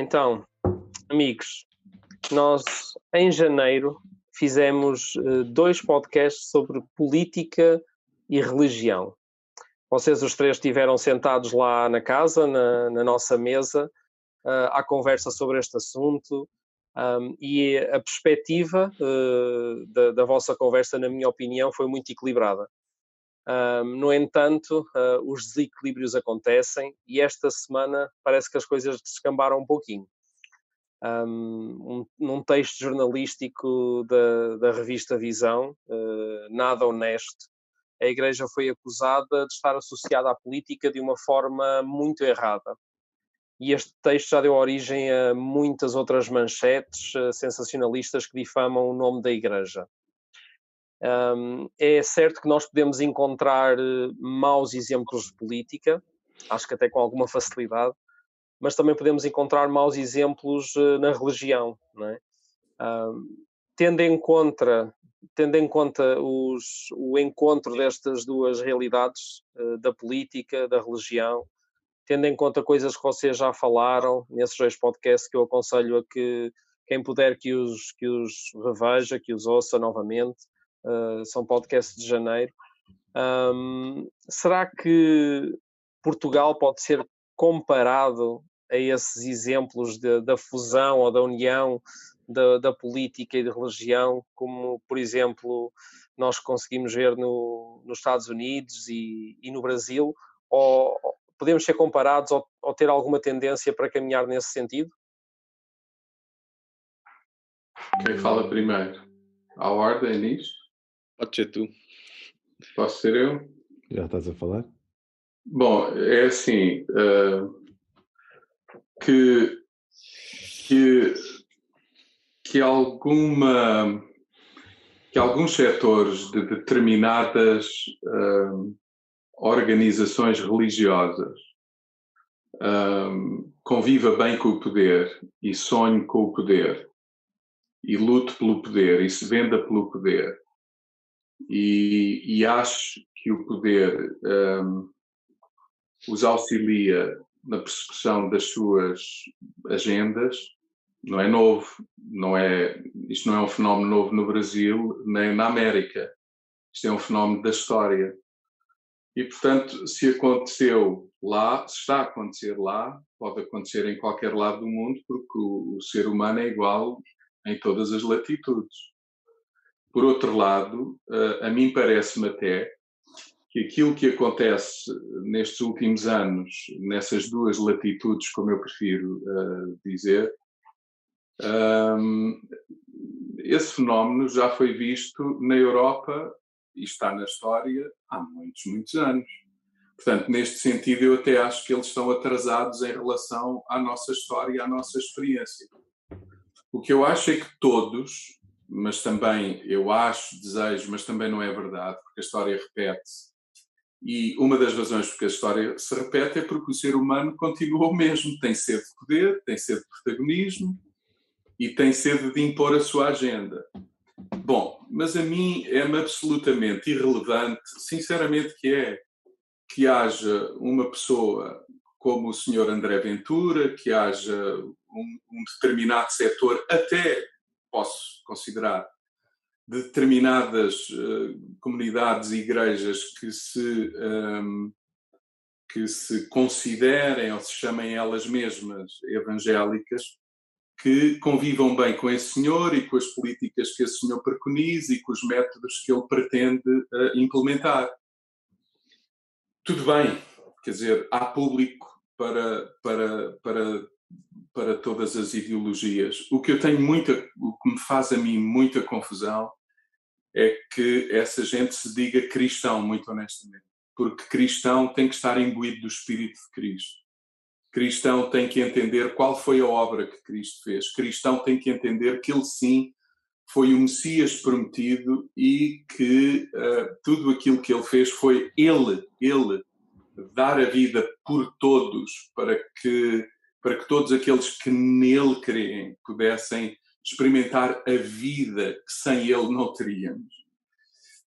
Então, amigos, nós em janeiro fizemos uh, dois podcasts sobre política e religião. Vocês os três estiveram sentados lá na casa, na, na nossa mesa, uh, à conversa sobre este assunto. Um, e a perspectiva uh, da, da, vossa conversa, na minha opinião, foi muito equilibrada. Um, no entanto, uh, os desequilíbrios acontecem e esta semana parece que as coisas descambaram um pouquinho. Um, num texto jornalístico da, da revista Visão, uh, nada honesto, a Igreja foi acusada de estar associada à política de uma forma muito errada. E este texto já deu origem a muitas outras manchetes uh, sensacionalistas que difamam o nome da Igreja. Um, é certo que nós podemos encontrar uh, maus exemplos de política, acho que até com alguma facilidade, mas também podemos encontrar maus exemplos uh, na religião, é? Um, tendo em conta, tendo em conta os, o encontro destas duas realidades, uh, da política, da religião, tendo em conta coisas que vocês já falaram nesses dois podcasts que eu aconselho a que quem puder que os, que os reveja, que os ouça novamente, uh, são podcasts de janeiro. Um, será que Portugal pode ser comparado a esses exemplos de, da fusão ou da união da, da, política e da religião, como, por exemplo, nós conseguimos ver no, nos Estados Unidos e, e no Brasil, ou podemos ser comparados ou, ou, ter alguma tendência para caminhar nesse sentido? Quem fala primeiro? A ordem nisto? Pode ser tu. Posso ser eu? Já estás a falar? Bom, é assim uh, que, que, que alguma que alguns setores de determinadas uh, organizações religiosas um, conviva bem com o poder e sonhe com o poder e lute pelo poder e se venda pelo poder e, e acho que o poder um, os auxilia na persecução das suas agendas, não é novo, não é, isto não é um fenómeno novo no Brasil nem na América, isto é um fenómeno da história. E, portanto, se aconteceu lá, se está a acontecer lá, pode acontecer em qualquer lado do mundo, porque o, o ser humano é igual em todas as latitudes. Por outro lado, uh, a mim parece-me até que aquilo que acontece nestes últimos anos, nessas duas latitudes, como eu prefiro uh, dizer, ehm, esse fenómeno já foi visto na Europa e está na história há muitos, muitos anos. Portanto, neste sentido, eu até acho que eles estão atrasados em relação à nossa história à nossa experiência. O que eu acho é que todos, mas também eu acho, desejo, mas também não é verdade, porque a história repete-se. E uma das razões porque a história se repete é porque o ser humano continua o mesmo, tem sede de poder, tem sede de protagonismo e tem sede de impor a sua agenda. Bom, mas a mim é-me absolutamente irrelevante, sinceramente que é, que haja uma pessoa como o senhor André Ventura, que haja um, um determinado setor, até posso considerar determinadas uh, comunidades e igrejas que se, um, ehm, que se considerem ou se chamem elas mesmas evangélicas, que convivam bem com esse senhor e com as políticas que esse senhor preconiza e com os métodos que ele pretende uh, implementar. Tudo bem, quer dizer, há público para, para, para para todas as ideologias. O que eu tenho muita, o que me faz a mim muita confusão é que essa gente se diga cristão, muito honestamente. Porque cristão tem que estar imbuído do Espírito de Cristo. Cristão tem que entender qual foi a obra que Cristo fez. Cristão tem que entender que ele sim foi o Messias prometido e que uh, tudo aquilo que ele fez foi ele, ele, dar a vida por todos para que para que todos aqueles que nele creem pudessem experimentar a vida que sem ele não teríamos.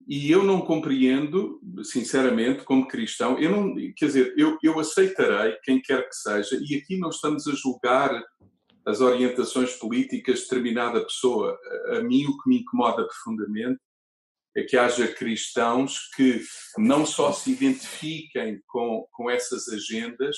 E eu não compreendo, sinceramente, como cristão, eu não, quer dizer, eu, eu aceitarei quem quer que seja, e aqui não estamos a julgar as orientações políticas de determinada pessoa. A mim o que me incomoda profundamente é que haja cristãos que não só se identifiquem com, com essas agendas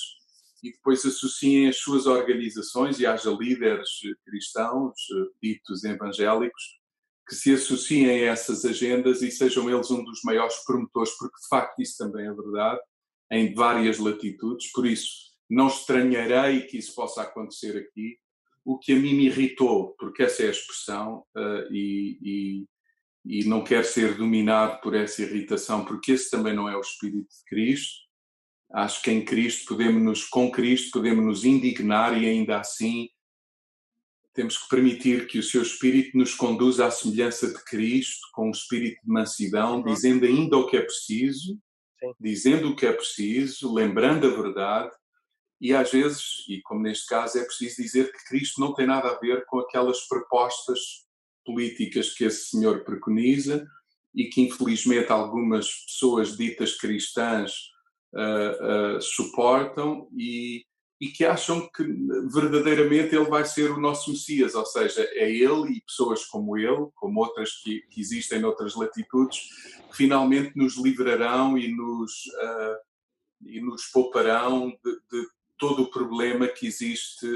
e depois associem as suas organizações e haja líderes cristãos, ditos evangélicos, que se associem a essas agendas e sejam eles um dos maiores promotores, porque de facto isso também é verdade, em várias latitudes, por isso não estranharei que isso possa acontecer aqui. O que a mim me irritou, porque essa é a expressão, uh, e, e e não quer ser dominado por essa irritação, porque esse também não é o Espírito de Cristo. Acho que em Cristo podemos nos, com Cristo podemos nos indignar e ainda assim temos que permitir que o seu Espírito nos conduza à semelhança de Cristo, com um espírito de mansidão, uhum. dizendo ainda o que é preciso, Sim. dizendo o que é preciso, lembrando a verdade, e às vezes, e como neste caso, é preciso dizer que Cristo não tem nada a ver com aquelas propostas políticas que esse senhor preconiza e que infelizmente algumas pessoas ditas cristãs uh, uh, suportam e, e que acham que verdadeiramente ele vai ser o nosso Messias, ou seja, é ele e pessoas como ele, como outras que, que existem noutras latitudes, que finalmente nos livrarão e nos, uh, e nos pouparão de, de todo o problema que existe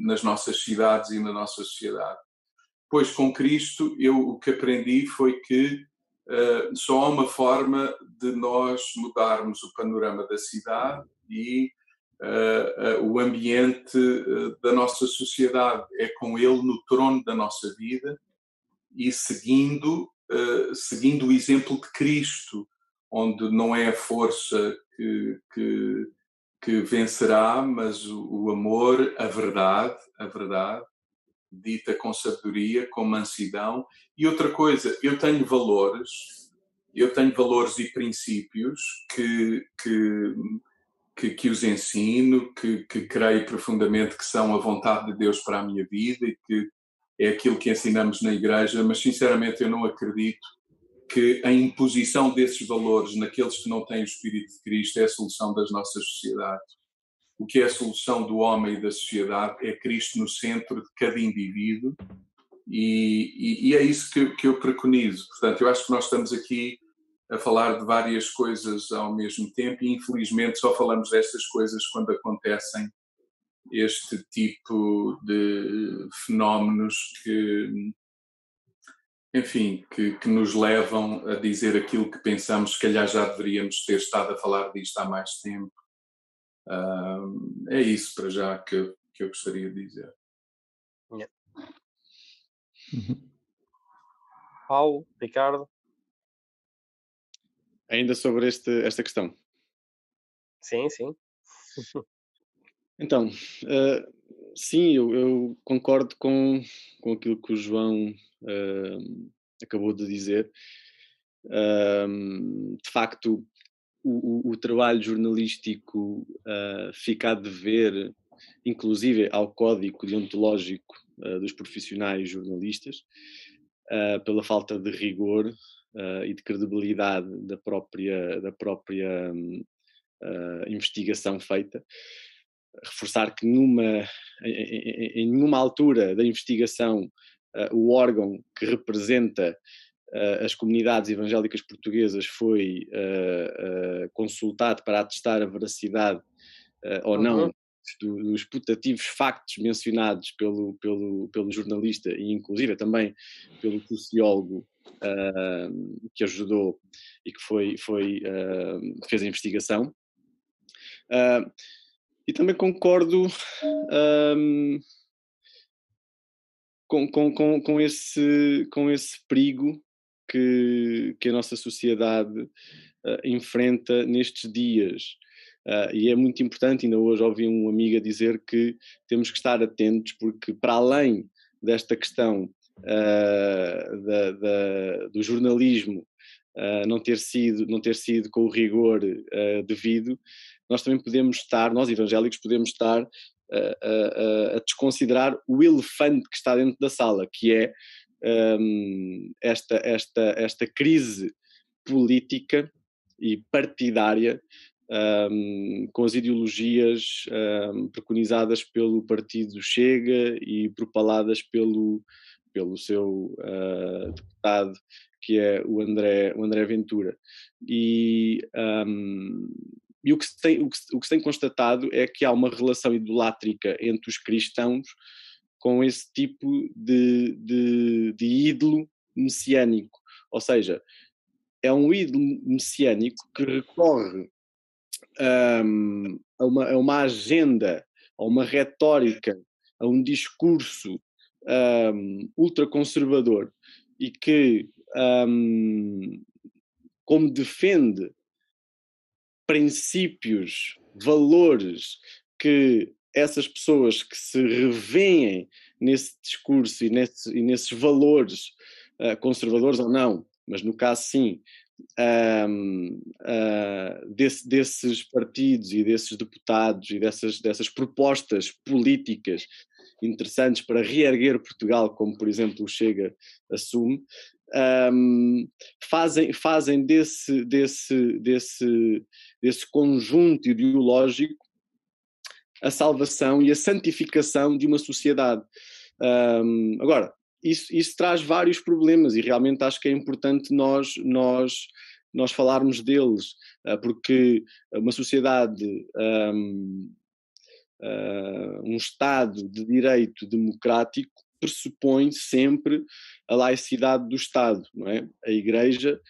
nas nossas cidades e na nossa sociedade. Pois com Cristo eu o que aprendi foi que só há uma forma de nós mudarmos o panorama da cidade e uh, uh, o ambiente da nossa sociedade. É com Ele no trono da nossa vida e seguindo, seguindo o exemplo de Cristo, onde não é a força que, que, que vencerá, mas o, o amor, a verdade, a verdade dita com sabedoria, com mansidão. E outra coisa, eu tenho valores, eu tenho valores e princípios que, que, que, que os ensino, que, que creio profundamente que são a vontade de Deus para a minha vida e que é aquilo que ensinamos na igreja, mas sinceramente eu não acredito que a imposição desses valores naqueles que não têm o Espírito de Cristo é a solução das nossas sociedades o que é a solução do homem e da sociedade é Cristo no centro de cada indivíduo e, e, e é isso que, que, eu preconizo. Portanto, eu acho que nós estamos aqui a falar de várias coisas ao mesmo tempo e infelizmente só falamos destas coisas quando acontecem este tipo de fenómenos que, enfim, que, que, nos levam a dizer aquilo que pensamos, se calhar já deveríamos ter estado a falar disto há mais tempo é isso para já que, eu, que eu gostaria de dizer. Yeah. Uhum. Paulo, Ricardo? Ainda sobre este, esta questão. Sim, sim. então, uh, sim, eu, eu, concordo com, com aquilo que o João uh, acabou de dizer. Uh, de facto, o, o, trabalho jornalístico uh, fica a dever, inclusive ao código deontológico uh, dos profissionais jornalistas, uh, pela falta de rigor e de credibilidade da própria, da própria investigação feita. Reforçar que numa, em, em nenhuma altura da investigação o órgão que representa as comunidades evangélicas portuguesas foi uh, uh, consultado para atestar a veracidade ou uhum. não dos putativos factos mencionados pelo, pelo, pelo jornalista e inclusive também pelo sociólogo uh, que ajudou e que foi, foi uh, fez a investigação. Uh, e também concordo um, com, com, com, com, esse, com esse perigo que, que a nossa sociedade uh, enfrenta nestes dias. Uh, e é muito importante, ainda hoje ouvi um amigo a dizer que temos que estar atentos, porque para além desta questão uh, da, da, do jornalismo uh, não, ter sido, não ter sido com o rigor devido, nós também podemos estar, nós evangélicos podemos estar a, a desconsiderar o elefante que está dentro da sala, que é um, esta, esta, esta crise política e partidária um, com as ideologias um, preconizadas pelo partido Chega e propaladas pelo, pelo seu uh, deputado, que é o André, o André Ventura. E, um, e o, que se tem, o, que, o que se tem constatado é que há uma relação idolátrica entre os cristãos com esse tipo de, de, de ídolo messiânico. Ou seja, é um ídolo messiânico que recorre um, a, uma, a uma agenda, a uma retórica, a um discurso um, ultraconservador e que, um, como defende princípios, valores que essas pessoas que se revêem nesse discurso e, nesse, e nesses valores, uh, conservadores ou não, mas no caso sim, um, uh, desse, desses partidos e desses deputados e dessas, dessas propostas políticas interessantes para reerguer Portugal, como por exemplo o Chega assume, um, fazem, fazem desse, desse, desse, desse conjunto ideológico a salvação e a santificação de uma sociedade. Um, agora, isso, isso traz vários problemas e realmente acho que é importante nós, nós, nós falarmos deles, ah, porque uma sociedade, um, ah, um Estado de direito democrático pressupõe sempre a laicidade do Estado, não é? A Igreja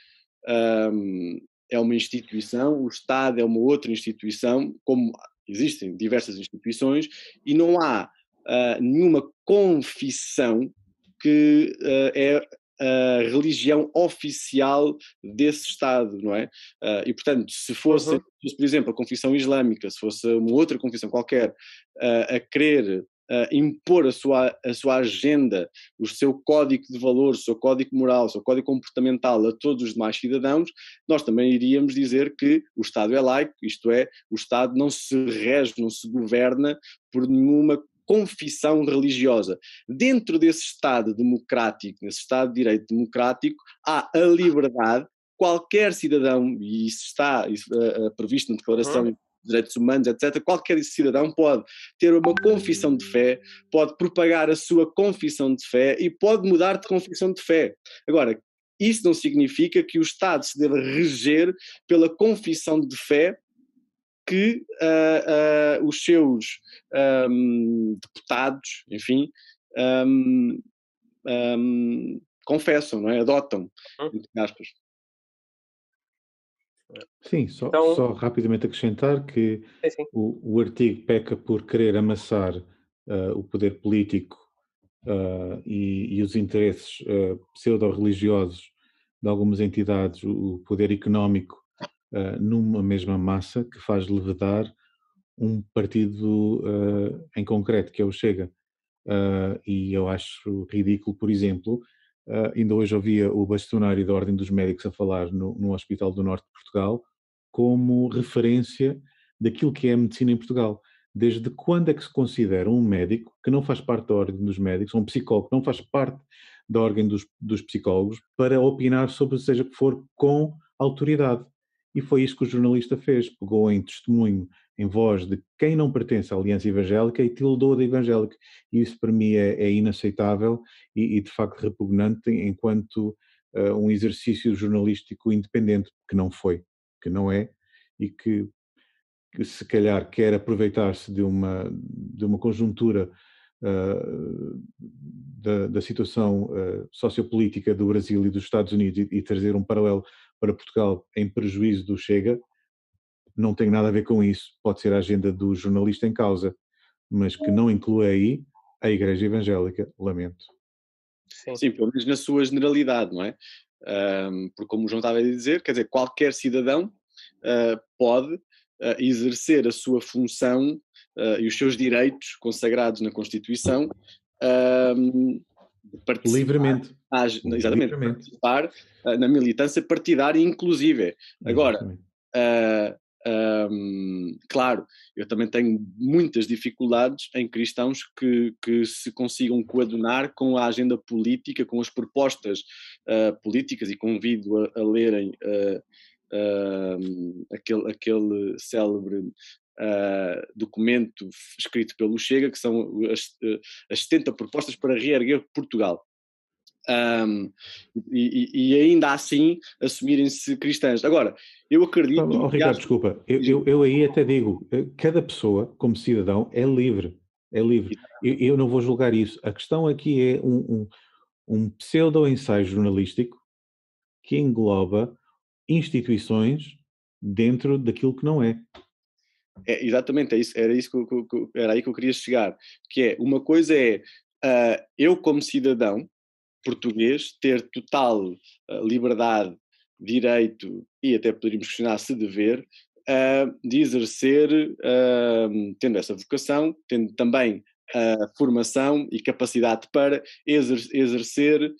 um, é uma instituição, o Estado é uma outra instituição, como existem diversas instituições, e não há uh, nenhuma confissão que uh, é a religião oficial desse Estado, não é? Uh, e portanto, se fosse, uhum. por exemplo, a confissão islâmica, se fosse uma outra confissão qualquer uh, a querer Uh, impor a sua, a sua agenda, o seu código de valores, o seu código moral, o seu código comportamental a todos os demais cidadãos, nós também iríamos dizer que o Estado é laico, isto é, o Estado não se rege, não se governa por nenhuma confissão religiosa. Dentro desse Estado democrático, nesse Estado de direito democrático, há a liberdade, qualquer cidadão, e isso está isso, uh, previsto na Declaração uhum. Direitos Humanos, etc., qualquer cidadão pode ter uma confissão de fé, pode propagar a sua confissão de fé e pode mudar de confissão de fé. Agora, isso não significa que o Estado se deva reger pela confissão de fé que uh, uh, os seus um, deputados, enfim, um, um, confessam, não é? adotam, hum. entre aspas. Sim, só, então, só rapidamente acrescentar que sim, sim. O, o, artigo peca por querer amassar uh, o poder político uh, e, e, os interesses uh, pseudo-religiosos de algumas entidades, o poder económico numa mesma massa que faz levedar um partido em concreto, que é o Chega. E eu acho ridículo, por exemplo, ainda hoje ouvia o bastonário da Ordem dos Médicos a falar no, no Hospital do Norte de Portugal como referência daquilo que é a medicina em Portugal. Desde quando é que se considera um médico que não faz parte da Ordem dos Médicos, um psicólogo que não faz parte da Ordem dos, dos Psicólogos, para opinar sobre seja que for com autoridade? E foi isso que o jornalista fez, pegou em testemunho, em voz de quem não pertence à Aliança Evangélica e tildou de evangélico. E isso para mim é, é inaceitável e, e, de facto repugnante enquanto uh, um exercício jornalístico independente, que não foi, que não é, e que, que se calhar quer aproveitar-se de uma, de uma conjuntura uh, da, da, situação uh, sociopolítica do Brasil e dos Estados Unidos e, e trazer um paralelo para Portugal em prejuízo do Chega, não tem nada a ver com isso. Pode ser a agenda do jornalista em causa, mas que não inclui aí a Igreja Evangélica, lamento. Sim, Sim pelo menos na sua generalidade, não é? Um, porque, como o João estava a dizer, quer dizer, qualquer cidadão uh, pode uh, exercer a sua função uh, e os seus direitos consagrados na Constituição participar, livremente. exatamente, livremente. participar uh, na militância partidária, inclusive. Agora, uh, um, claro, eu também tenho muitas dificuldades em cristãos que, que se consigam coadunar com a agenda política, com as propostas uh, políticas, e convido a, a lerem uh, aquele, aquele célebre uh, documento escrito pelo Chega, que são as, as 70 propostas para reerguer Portugal. Um, e, e, ainda assim assumirem-se cristãs. Agora, eu acredito. Oh, oh, Ricardo, acho... desculpa, eu, eu, eu, aí até digo: eh, cada pessoa, como cidadão, é livre. É livre. Eu, eu não vou julgar isso. A questão aqui é um, um, um pseudo-ensaio jornalístico que engloba instituições dentro daquilo que não é. É, exatamente, é isso, era, isso que, que, que, era aí que eu queria chegar. Que é, uma coisa é uh, eu como cidadão português ter total uh, liberdade, direito e até poderíamos questionar se dever uh, de exercer, tendo essa vocação, tendo também a formação e capacidade para exercer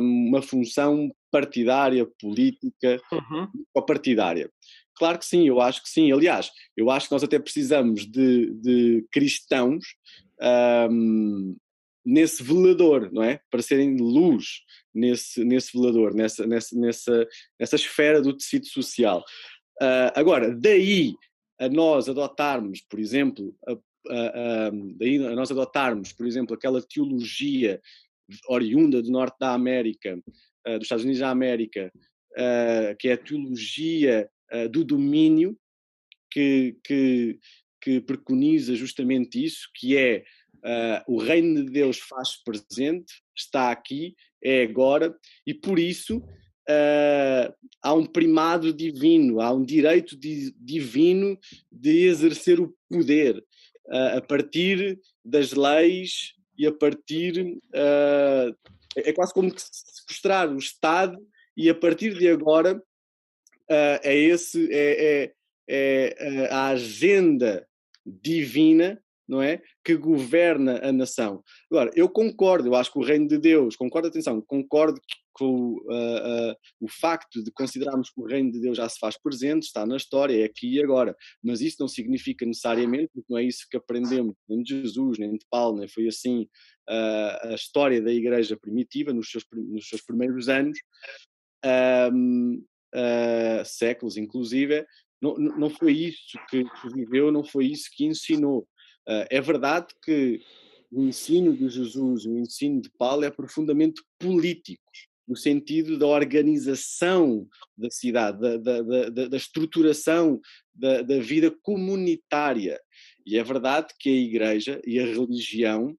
uma função partidária, política uhum. ou partidária. Claro que sim, eu acho que sim. Aliás, eu acho que nós até precisamos de, de cristãos um, nesse velador, não é? Para serem luz nesse, nesse velador, nessa, nessa, nessa, nessa esfera do tecido social. Uh, agora, daí a nós adotarmos, por exemplo, a, a, a, daí a nós adotarmos, por exemplo, aquela teologia oriunda do norte da América, uh, dos Estados Unidos da América, uh, que é a teologia uh, do domínio, que, que, que, preconiza justamente isso, que é o reino de Deus faz presente, está aqui, é agora, e por isso há um primado divino, há um direito di, divino de exercer o poder a partir das leis e a partir. Uh, é quase como que sequestrar o Estado e a partir de agora uh, é, esse, é, é, é a agenda divina não é? Que governa a nação. Agora, eu concordo, eu acho que o reino de Deus, concordo, atenção, concordo com uh, uh, o facto de considerarmos que o reino de Deus já se faz presente, está na história, é aqui e agora. Mas isso não significa necessariamente, porque não é isso que aprendemos nem de Jesus, nem de Paulo, nem foi assim uh, a história da igreja primitiva nos seus, nos seus primeiros anos, séculos inclusive, não, não foi isso que, viveu, não foi isso que ensinou. é verdade que o ensino de Jesus, o ensino de Paulo é profundamente político no sentido da organização da cidade, da, da, da, da estruturação da, da, vida comunitária. E é verdade que a Igreja e a religião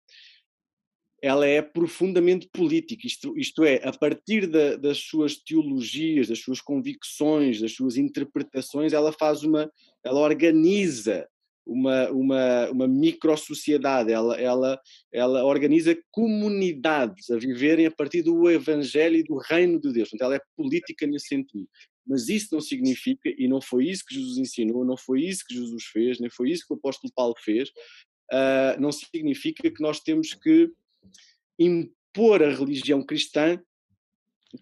ela é profundamente política, isto, isto é, a partir das suas teologias, das suas convicções, das suas interpretações, ela faz uma, ela organiza uma, uma, uma micro-sociedade, ela, ela, ela organiza comunidades a viverem a partir do Evangelho e do Reino de Deus. Portanto, ela é política nesse sentido. Mas isso não significa, e não foi isso que Jesus ensinou, não foi isso que Jesus fez, nem foi isso que o apóstolo Paulo fez, uh, não significa que nós temos que impor a religião cristã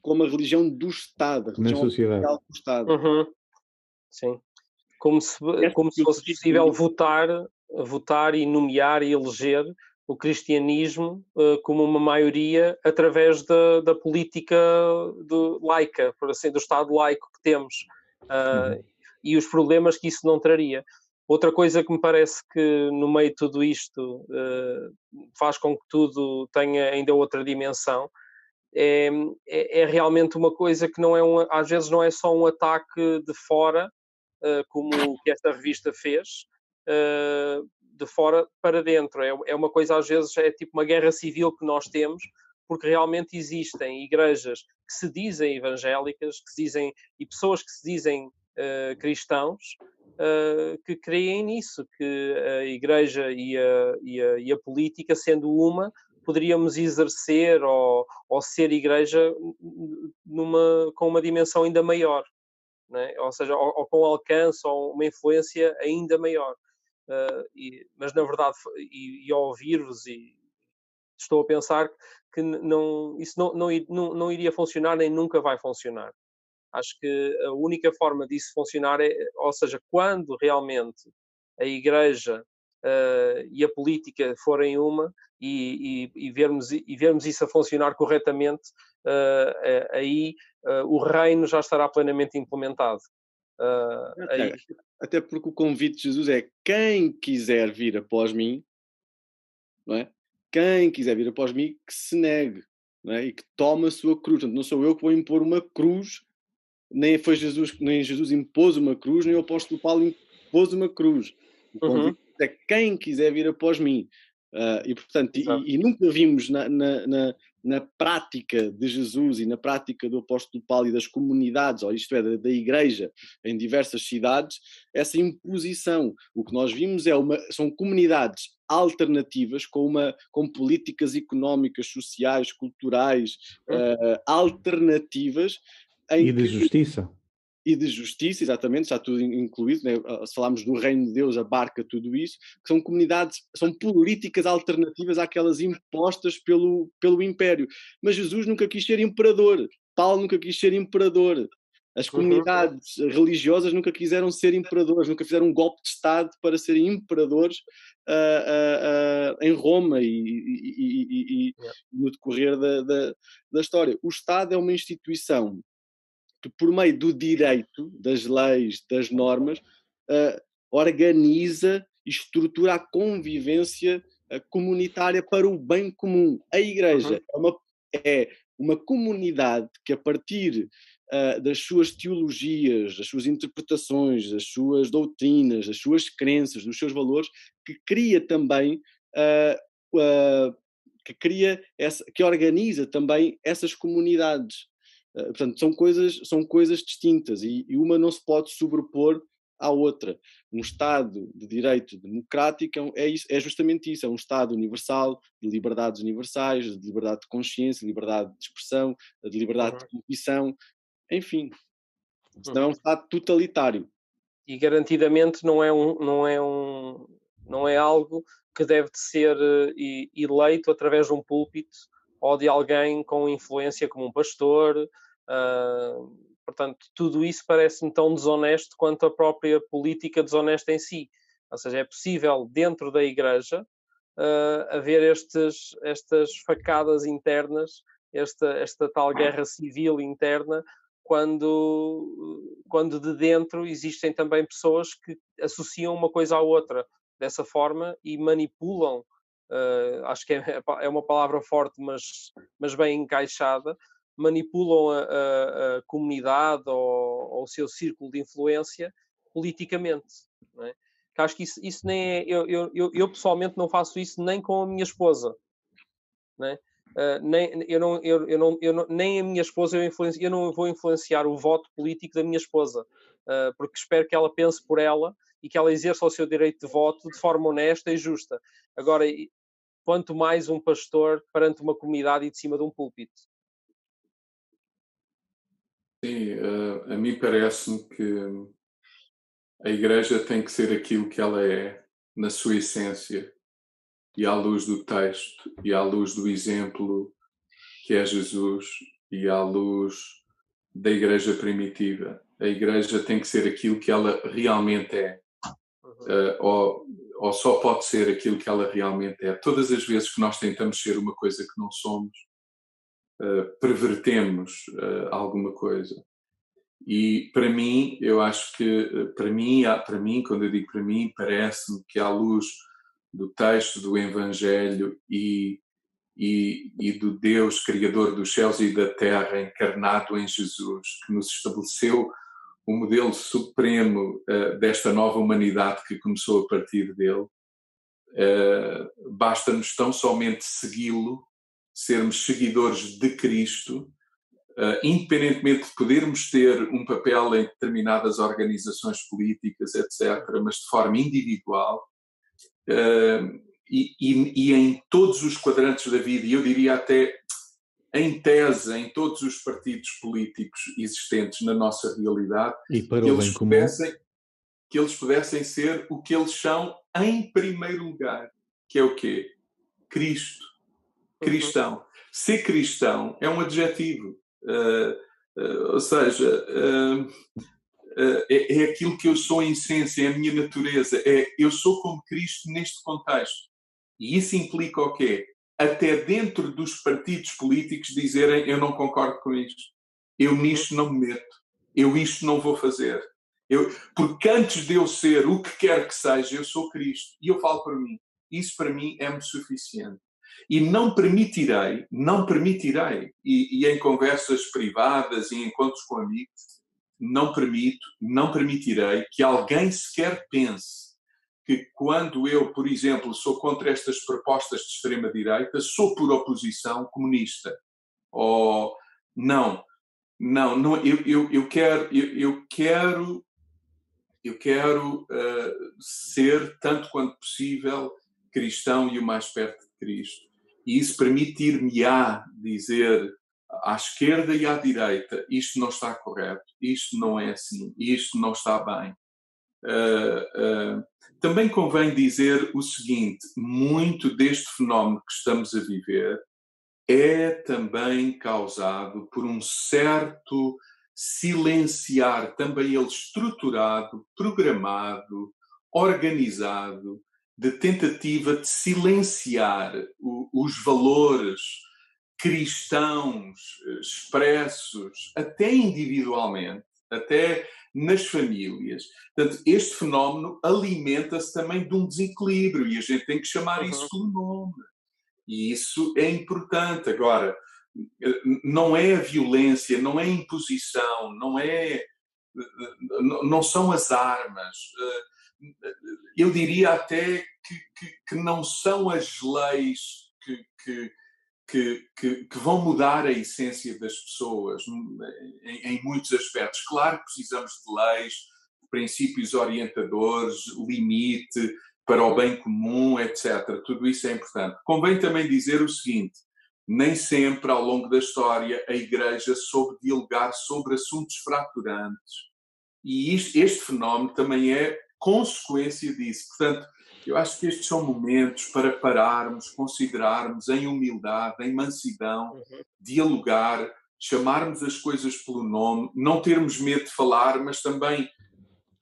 como a religião do Estado, a religião Na sociedade. do Estado. Uhum. Sim como se, como se fosse possível votar, votar e nomear e eleger o cristianismo uh, como uma maioria através da, da política de, laica, por assim, do Estado laico que temos uh, uhum. e os problemas que isso não traria. Outra coisa que me parece que no meio de tudo isto uh, faz com que tudo tenha ainda outra dimensão é, é, é, realmente uma coisa que não é um, às vezes não é só um ataque de fora uh, como que esta revista fez, uh, de fora para dentro. É, é uma coisa, às vezes, é tipo uma guerra civil que nós temos, porque realmente existem igrejas que se dizem evangélicas, que se dizem, e pessoas que se dizem cristãos, uh, que creem nisso, que a igreja e a, e a, e a política, sendo uma, poderíamos exercer ou, ou ser igreja numa, com uma dimensão ainda maior é? ou seja, ou, ou, com alcance ou uma influência ainda maior. Uh, e, mas na verdade, e, e ao ouvir-vos, estou a pensar que não, isso não, não, não, não iria funcionar nem nunca vai funcionar. Acho que a única forma disso funcionar é, ou seja, quando realmente a Igreja uh, e a política forem uma e, e, e, vermos, e vermos isso a funcionar corretamente, uh, aí uh, o reino já estará plenamente implementado. Até, até, porque o convite de Jesus é quem quiser vir após mim, não é? Quem quiser vir após mim, que se negue não é? e que tome a sua cruz. Portanto, não sou eu que vou impor uma cruz, nem foi Jesus, nem Jesus impôs uma cruz, nem o apóstolo Paulo impôs uma cruz. O uhum. convite uhum. é quem quiser vir após mim. Uh, e portanto, e, e, nunca vimos na, na, na, na, prática de Jesus e na prática do apóstolo Paulo e das comunidades, ou isto é, da, da, igreja em diversas cidades, essa imposição. O que nós vimos é uma, são comunidades alternativas com, uma, com políticas económicas, sociais, culturais, uh, alternativas. E de justiça e de justiça, exatamente, está tudo incluído, né? Ah, se falarmos do reino de Deus, abarca tudo isso, que são comunidades, são políticas alternativas àquelas impostas pelo, pelo império. Mas Jesus nunca quis ser imperador, Paulo nunca quis ser imperador, as uhum. comunidades uhum. religiosas nunca quiseram ser imperadores, nunca fizeram um golpe de Estado para serem imperadores uh, uh, uh, em Roma e, e, e, e no decorrer da, da, da história. O Estado é uma instituição que, por meio do direito, das leis, das normas, uh, organiza e estrutura a convivência uh, comunitária para o bem comum. A Igreja uhum. é, uma, é uma comunidade que, a partir uh, das suas teologias, das suas interpretações, das suas doutrinas, das suas crenças, dos seus valores, que cria também. que cria essa, que organiza também essas comunidades portanto, são coisas, são coisas distintas e, e, uma não se pode sobrepor à outra. Um Estado de direito democrático é, isso, é justamente isso, é um Estado universal, de liberdades universais, de liberdade de consciência, de liberdade de expressão, de liberdade uhum. de confissão, enfim. Senão é um Estado totalitário. E garantidamente não é, um, não é, um, não é algo que deve de ser eh, eleito através de um púlpito ou de alguém com influência como um pastor, Uh, portanto, tudo isso parece-me tão desonesto quanto a própria política desonesta em si. Ou seja, é possível, dentro da Igreja, uh, haver estes, estas facadas internas, esta, esta tal guerra civil interna, quando, quando de dentro existem também pessoas que associam uma coisa à outra dessa forma e manipulam. Uh, acho que é, é uma palavra forte, mas, mas bem encaixada, manipulam a, a, a comunidade ou, ou, o seu círculo de influência politicamente. É? Acho que isso, isso nem é. Eu, eu, eu, eu, pessoalmente não faço isso nem com a minha esposa. Não é? Uh, nem, eu não, eu, eu não, eu não, nem a minha esposa eu, eu não vou influenciar o voto político da minha esposa, uh, porque espero que ela pense por ela e que ela exerça o seu direito de voto de forma honesta e justa. Agora, quanto mais um pastor perante uma comunidade e de cima de um púlpito. Sim, uh, a mim parece-me que a Igreja tem que ser aquilo que ela é, na sua essência, e à luz do texto, e à luz do exemplo que é Jesus, e à luz da Igreja primitiva. A Igreja tem que ser aquilo que ela realmente é, uh, ou, ou só pode ser aquilo que ela realmente é. Todas as vezes que nós tentamos ser uma coisa que não somos, uh, pervertemos uh, alguma coisa. E para mim, eu acho que, eh, para mim, para mim, quando eu digo para mim, parece-me que à luz do texto do Evangelho e, e, e, do Deus Criador dos céus e da terra encarnado em Jesus, que nos estabeleceu o modelo supremo uh, desta nova humanidade que começou a partir dele, uh, basta-nos tão somente segui-lo sermos seguidores de Cristo, uh, independentemente de podermos ter um papel em determinadas organizações políticas, etc., mas de forma individual, uh, e, e, e, em todos os quadrantes da vida, e eu diria até em tese, em todos os partidos políticos existentes na nossa realidade, que, eles pudessem, que eles pudessem ser o que eles são em primeiro lugar, que é o quê? Cristo. Cristão. Ser cristão é um adjetivo, uh, uh, ou seja, uh, é, é, aquilo que eu sou em essência, é a minha natureza, é eu sou como Cristo neste contexto. E isso implica o quê? Até dentro dos partidos políticos dizerem eu não concordo com isto. Eu nisto não me meto. Eu isto não vou fazer. Eu, porque antes de eu ser o que quer que seja, eu sou Cristo. E eu falo para mim. Isso para mim é-me suficiente. E não permitirei, não permitirei, e, e em conversas privadas e em encontros com amigos, não permito, não permitirei que alguém sequer pense que quando eu, por exemplo, sou contra estas propostas de extrema-direita, sou por oposição comunista. Ou não, não, não eu, eu, eu quero, eu, eu quero, eu quero uh, ser, tanto quanto possível, cristão e o mais perto de Cristo. E isso permitir-me-á dizer à esquerda e à direita: isto não está correto, isto não é assim, isto não está bem. Uh, uh, também convém dizer o seguinte: muito deste fenómeno que estamos a viver é também causado por um certo silenciar, também ele estruturado, programado, organizado, de tentativa de silenciar o, os valores cristãos eh, expressos, até individualmente, até nas famílias. Portanto, este fenómeno alimenta-se também de um desequilíbrio e a gente tem que chamar uhum. isso pelo nome. E isso é importante. Agora, eh, não é a violência, não é a imposição, não é. Eh, não são as armas. Eu diria até que, que, que não são as leis que, que vão mudar a essência das pessoas em, em, muitos aspectos. Claro que precisamos de leis, princípios orientadores, limite para o bem comum, etc. Tudo isso é importante. Convém também dizer o seguinte: nem sempre ao longo da história a Igreja soube dialogar sobre assuntos fraturantes. E isto, este fenómeno também é consequência disso. Portanto, eu acho que estes são momentos para pararmos, considerarmos em humildade, em mansidão, uhum. dialogar, chamarmos as coisas pelo nome, não termos medo de falar, mas também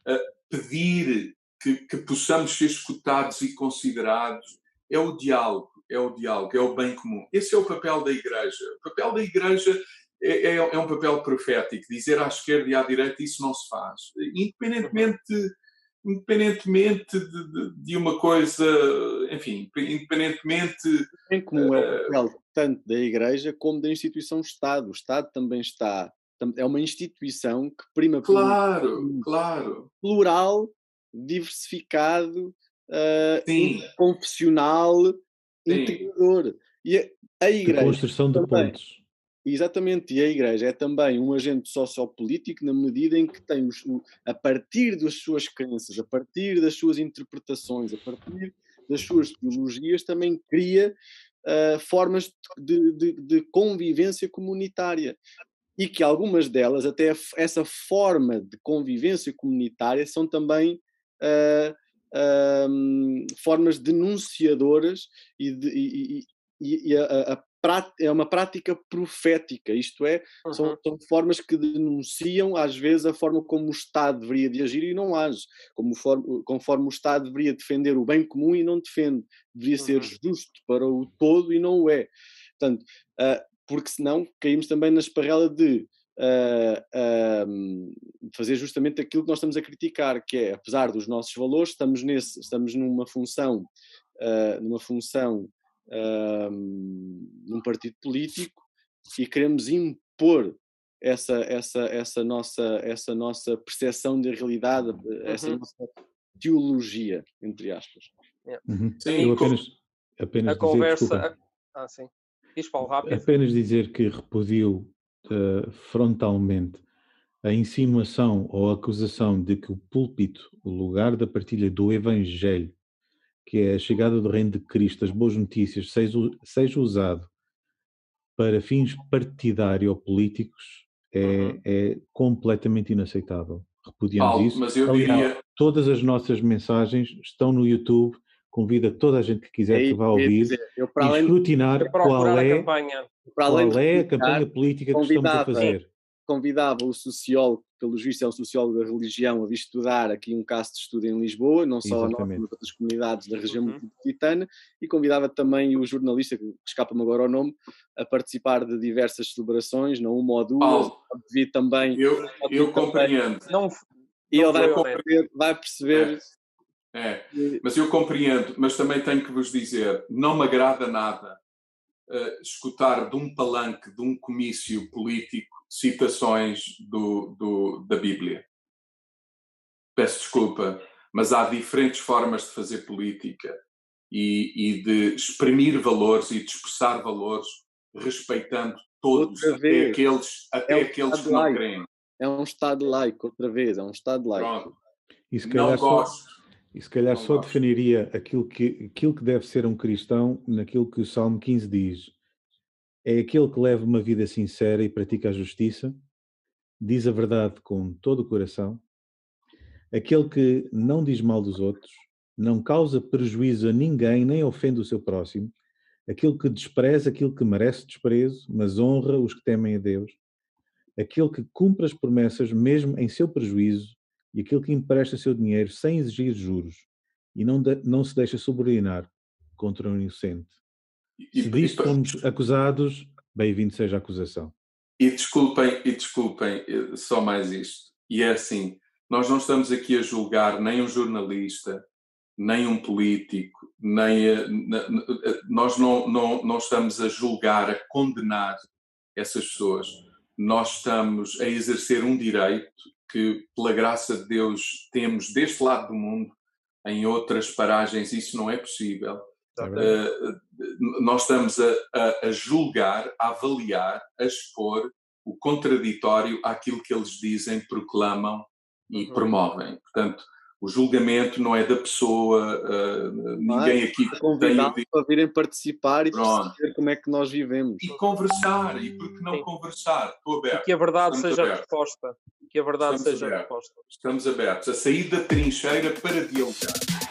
uh, pedir que, que, possamos ser escutados e considerados. É o diálogo, é o diálogo, é o bem comum. Esse é o papel da Igreja. O papel da Igreja é, é, é um papel profético. Dizer à esquerda e à direita isso não se faz. Independentemente independentemente de, de, de, uma coisa, enfim, independentemente. Em comum é o eh, papel tanto da Igreja como da instituição Estado. O Estado também está. É uma instituição que prima claro, por um claro. plural, diversificado, uh, confessional, Sim. integrador. E a, a Igreja. A construção de também, pontos Exatamente, e a Igreja é também um agente sociopolítico na medida em que tem, a partir das suas crenças, a partir das suas interpretações, a partir das suas teologias, também cria uh, formas de, de, de, convivência comunitária. E que algumas delas, até essa forma de convivência comunitária, são também uh, formas denunciadoras e, de, e, e, e a, a, é uma prática profética, isto é, uhum. são, são, formas que denunciam às vezes a forma como o Estado deveria de agir e não age, como for, conforme o Estado deveria defender o bem comum e não defende, deveria uhum. ser justo para o todo e não o é. Portanto, uh, porque senão caímos também na esparrela de uh, uh, fazer justamente aquilo que nós estamos a criticar, que é, apesar dos nossos valores, estamos, nesse, estamos numa função, numa função num partido político e queremos impor essa, essa, essa, nossa, essa nossa percepção da realidade, essa uhum. nossa teologia, entre aspas. Uhum. Sim, eu apenas, apenas a dizer, conversa. Ah, sim. Diz Paulo rápido. Apenas dizer que repudio uh, frontalmente a insinuação ou a acusação de que o púlpito, o lugar da partilha do Evangelho, que é a chegada do reino de Cristo, as boas notícias, seja, seja usado para fins partidários ou políticos, é, uhum. é completamente inaceitável. Repudiamos Paulo, isso. Mas eu diria... Todas as nossas mensagens estão no YouTube. Convida toda a gente que quiser é, que vá ouvir dizer, eu, e escrutinar qual é, campanha. qual é a campanha política que estamos a fazer. Convidava o sociólogo, pelo visto é um sociólogo da religião, a vir estudar aqui um caso de estudo em Lisboa, não só Exatamente. nós, mas outras comunidades da região uhum. metropolitana, e convidava também o jornalista, que escapa-me agora o nome, a participar de diversas celebrações, não uma ou duas, vi também... Eu, eu compreendo. Não, e ele vai perceber, vai perceber é, é, mas eu compreendo, mas também tenho que vos dizer, não me agrada nada uh, escutar de um palanque, de um comício político, citações do, do, da Bíblia. Peço desculpa, mas há diferentes formas de fazer política e, e de exprimir valores e de expressar valores respeitando todos, até aqueles, até é um aqueles que não laico. creem. É um Estado laico, outra vez, é um Estado laico. Calhar não só, gosto. E se calhar não só gosto. definiria aquilo que, aquilo que deve ser um cristão naquilo que o Salmo 15 diz é aquele que leva uma vida sincera e pratica a justiça, diz a verdade com todo o coração, aquele que não diz mal dos outros, não causa prejuízo a ninguém, nem ofende o seu próximo, aquele que despreza aquilo que merece desprezo, mas honra os que temem a Deus, aquele que cumpre as promessas mesmo em seu prejuízo, e aquele que empresta seu dinheiro sem exigir juros, e não, de, não se deixa subordinar contra um inocente. E, Se disto fomos acusados, bem-vindo seja a acusação. E desculpem, e desculpem, eh, só mais isto. E é assim, nós não estamos aqui a julgar nem um jornalista, nem um político, nem a, nós não, não, não estamos a julgar, a condenar essas pessoas. Nós estamos a exercer um direito que, pela graça de Deus, temos deste lado do mundo, em outras paragens isso não é possível Uh, nós estamos a, a, a, julgar, a avaliar, a expor o contraditório àquilo que eles dizem, proclamam e uhum. promovem. Portanto, o julgamento não é da pessoa, uh, ninguém aqui tem o... para virem participar e perceber como é que nós vivemos. E conversar, e por que não Sim. conversar? Estou aberto. E que a verdade Estamos seja abertos. resposta. Que a verdade Estamos seja abertos. resposta. Estamos abertos a sair da trincheira para dialogar.